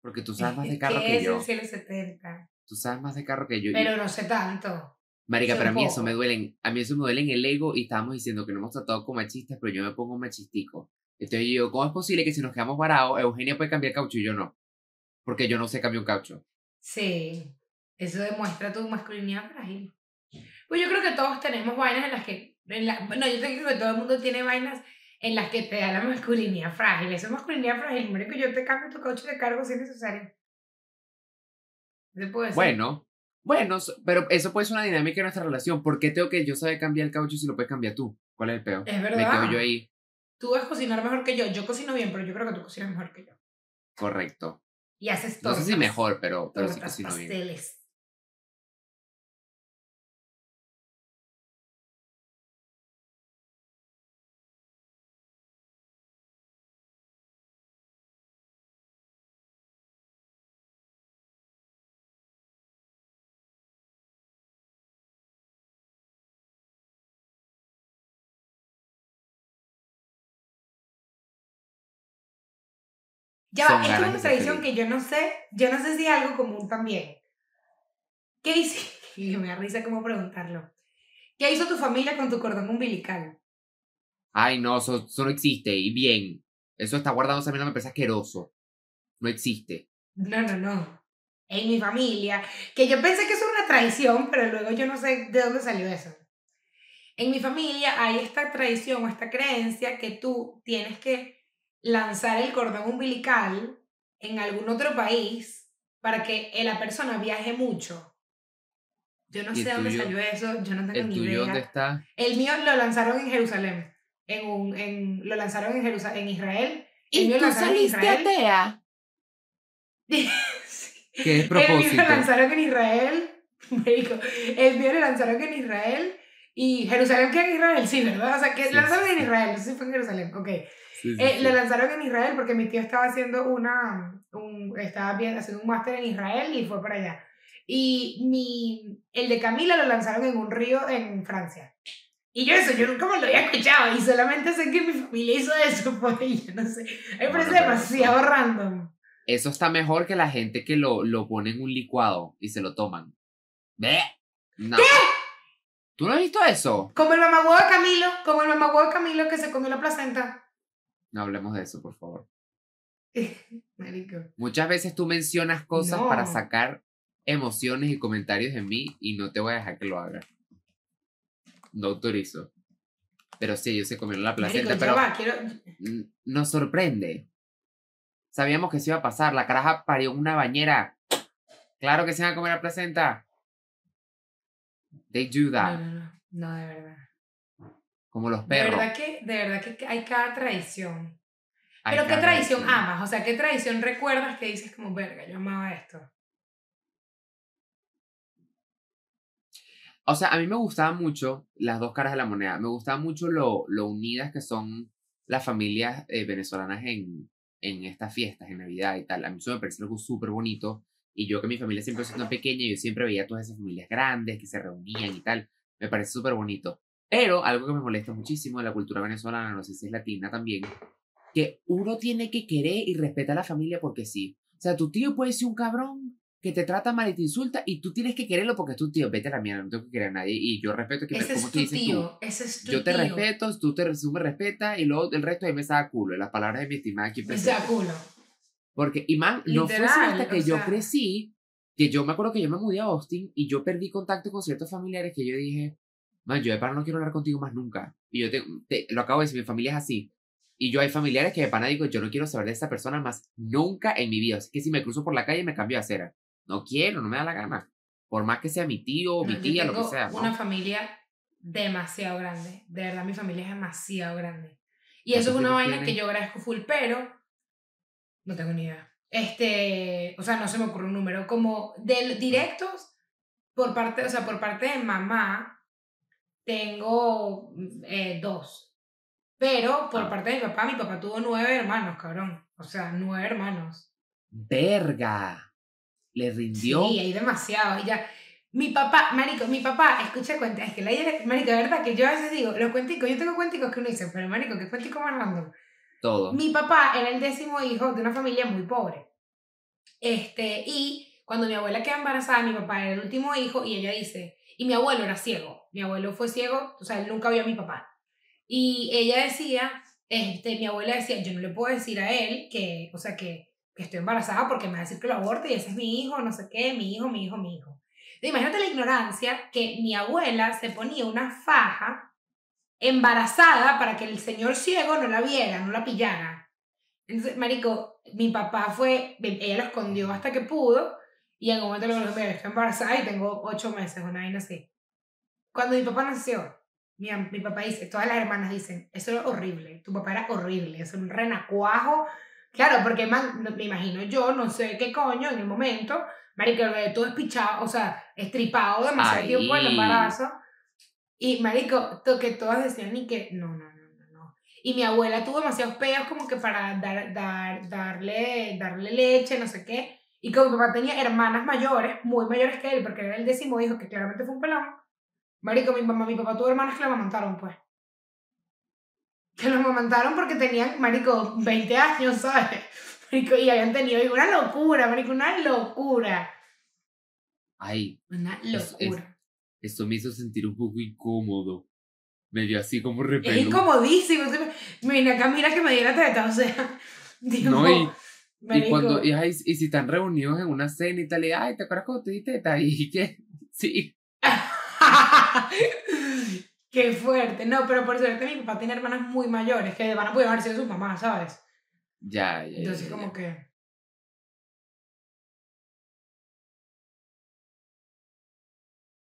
Porque tú sabes más de carro que es yo. el cielo 70? Tú sabes más de carro que yo. Pero no sé tanto. Marica, pero a mí eso me duele, a mí eso me duele en el ego y estábamos diciendo que no hemos tratado con machistas, pero yo me pongo machistico. Entonces yo digo, ¿cómo es posible que si nos quedamos varados, Eugenia puede cambiar caucho y yo no? Porque yo no sé cambiar un caucho. Sí, eso demuestra tu masculinidad frágil. Pues yo creo que todos tenemos vainas en las que, en la, bueno, yo creo que todo el mundo tiene vainas en las que te da la masculinidad frágil. Eso es masculinidad frágil, marico, yo te cambio tu caucho de cargo si es necesario. ¿Se puede ser? Bueno, bueno, pero eso puede ser una dinámica de nuestra relación. ¿Por qué tengo que yo saber cambiar el caucho si lo puedes cambiar tú? ¿Cuál es el peor? Es Me verdad. quedo yo ahí. Tú vas a cocinar mejor que yo. Yo cocino bien, pero yo creo que tú cocinas mejor que yo. Correcto. Y haces No tortas. sé si mejor, pero, pero sí cocino bien. Ya va, esto es una tradición que yo no sé, yo no sé si es algo común también. ¿Qué hice? Y me da risa cómo preguntarlo. ¿Qué hizo tu familia con tu cordón umbilical? Ay, no, eso, eso no existe. Y bien. Eso está guardado, no me parece asqueroso. No existe. No, no, no. En mi familia, que yo pensé que eso era una tradición, pero luego yo no sé de dónde salió eso. En mi familia hay esta tradición o esta creencia que tú tienes que lanzar el cordón umbilical en algún otro país para que la persona viaje mucho. Yo no ¿Y sé dónde tuyo? salió eso, yo no tengo ¿El ni tuyo idea. dónde está? El mío lo lanzaron en Jerusalén. En un, en, lo lanzaron en, Jerusa- en Israel. El mío lo lanzaron en Israel. atea? Sí. ¿Qué es El mío propósito? lo lanzaron en Israel. Marico, el mío lo lanzaron en Israel. Y Jerusalén queda en Israel, sí, ¿verdad? O sea, que Sí, lanzaron sí, en. Israel, no sé si fue en Jerusalén, ok. Sí, Eh. Lo lanzaron en Israel porque mi tío estaba haciendo una, un, estaba bien, haciendo un máster en Israel y fue para allá. Y mi, el de Camila lo lanzaron en un río en Francia. Y yo eso, yo nunca me lo había escuchado y solamente sé que mi familia hizo eso, pues, y yo no sé. Me Bueno, parece pero demasiado random. Eso está mejor que la gente que lo, lo pone en un licuado y se lo toman. ¿Ve? No. ¿Tú no has visto eso? Como el mamagüevo de Camilo, como el mamagüevo de Camilo que se comió la placenta. No hablemos de eso, por favor. Marico. Muchas veces tú mencionas cosas No. para sacar emociones y comentarios de mí y no te voy a dejar que lo haga. No autorizo. Pero sí, ellos se comieron la placenta, Marico, pero va, quiero... nos sorprende. Sabíamos que se iba a pasar. La caraja parió en una bañera. Claro que se van a comer la placenta. They do No, that. no, no, no, de verdad. Como los De perros. verdad que, de verdad que hay cada tradición. Hay Pero ¿qué tradición tradición. amas? O sea, ¿qué tradición recuerdas que dices como, verga, yo amaba esto? O sea, a mí me gustaban mucho las dos caras de la moneda. Me gustaba mucho lo, lo unidas que son las familias eh, venezolanas en, en estas fiestas, en Navidad y tal. A mí eso me parece algo súper bonito. Y yo que mi familia siempre siendo pequeña, yo siempre veía todas esas familias grandes que se reunían y tal. Me parece súper bonito. Pero algo que me molesta muchísimo de la cultura venezolana, no sé si es latina también, que uno tiene que querer y respetar a la familia porque sí. O sea, tu tío puede ser un cabrón que te trata mal y te insulta y tú tienes que quererlo porque es tu tío. Vete a la mierda, no tengo que querer a nadie. Y yo respeto que Ese como es tu dices tú. tío, ese es tu Yo te tío. respeto, tú, te, tú me respetas y luego el resto de me saca culo. Las palabras de mi estimada aquí presente. sea, culo. Porque, y man, no fue Literal, hasta que yo sea. crecí, que yo me acuerdo que yo me mudé a Austin y yo perdí contacto con ciertos familiares que yo dije, man, yo de pana no quiero hablar contigo más nunca. Y yo te, te- lo acabo de decir, mi familia es así. Y yo hay familiares que de pana digo, yo no quiero saber de esa persona más nunca en mi vida. Así que si me cruzo por la calle me cambio de acera. No quiero, no me da la gana. Por más que sea mi tío No, mi tía, lo que tengo sea. ¿no? Una familia demasiado grande. De verdad, mi familia es demasiado grande. Y ¿Cuántos eso es una vaina que tienes? yo agradezco full, pero no tengo ni idea. Este, o sea, no se me ocurre un número. Como de directos, por parte, o sea, por parte de mamá, tengo eh, dos. Pero por Ah. parte de mi papá, mi papá tuvo nueve hermanos, cabrón. O sea, nueve hermanos. Verga. Le rindió. Sí, hay demasiado. Y ya. Mi papá, marico, mi papá, escucha cuenta, es que la marico, de verdad que yo a veces digo, los cuenticos, yo tengo cuenticos que uno dice, pero marico, ¿qué cuentico más random? Mi papá era el décimo hijo de una familia muy pobre. Este, y cuando mi abuela queda embarazada, mi papá era el último hijo y ella dice, y mi abuelo era ciego, mi abuelo fue ciego, o sea, él nunca vio a mi papá. Y ella decía, este, mi abuela decía, yo no le puedo decir a él que, o sea, que, que estoy embarazada porque me va a decir que lo aborte y ese es mi hijo, no sé qué, mi hijo, mi hijo, mi hijo. Imagínate la ignorancia que mi abuela se ponía una faja embarazada para que el señor ciego no la viera, no la pillara. Entonces, marico, mi papá fue, ella lo escondió hasta que pudo y en un momento le dijo, mira, estoy embarazada y tengo ocho meses, una vaina así. Cuando mi papá nació, mi, mi papá dice, todas las hermanas dicen, eso era horrible, tu papá era horrible, es un renacuajo. Claro, porque me imagino yo, no sé qué coño, en el momento, marico, todo espichado, o sea, estripado demasiado tiempo en el embarazo. Y, marico, que todas decían ni que, no, no, no, no, no. Y mi abuela tuvo demasiados peos como que para dar, dar, darle, darle leche, no sé qué. Y como mi papá tenía hermanas mayores, muy mayores que él, porque era el décimo hijo, que claramente fue un pelón. Marico, mi mamá, mi papá tuvo hermanas que la amamantaron, pues. Que lo amamantaron porque tenían, marico, 20 años, ¿sabes? Marico, y habían tenido una locura, marico, una locura. Ay. Una locura. Esto me hizo sentir un poco incómodo. Medio así como repelú. Es incomodísimo. Mira, acá mira que me diera teta, o sea. Digo, no, y, y cuando, y, y, si están reunidos en una cena y tal, y ay, ¿te acuerdas cuando te di teta? Y que, sí. Qué fuerte. No, pero por suerte mi papá tiene hermanas muy mayores que van a poder haber sido sus mamás, ¿sabes? Ya, ya. Entonces, como que.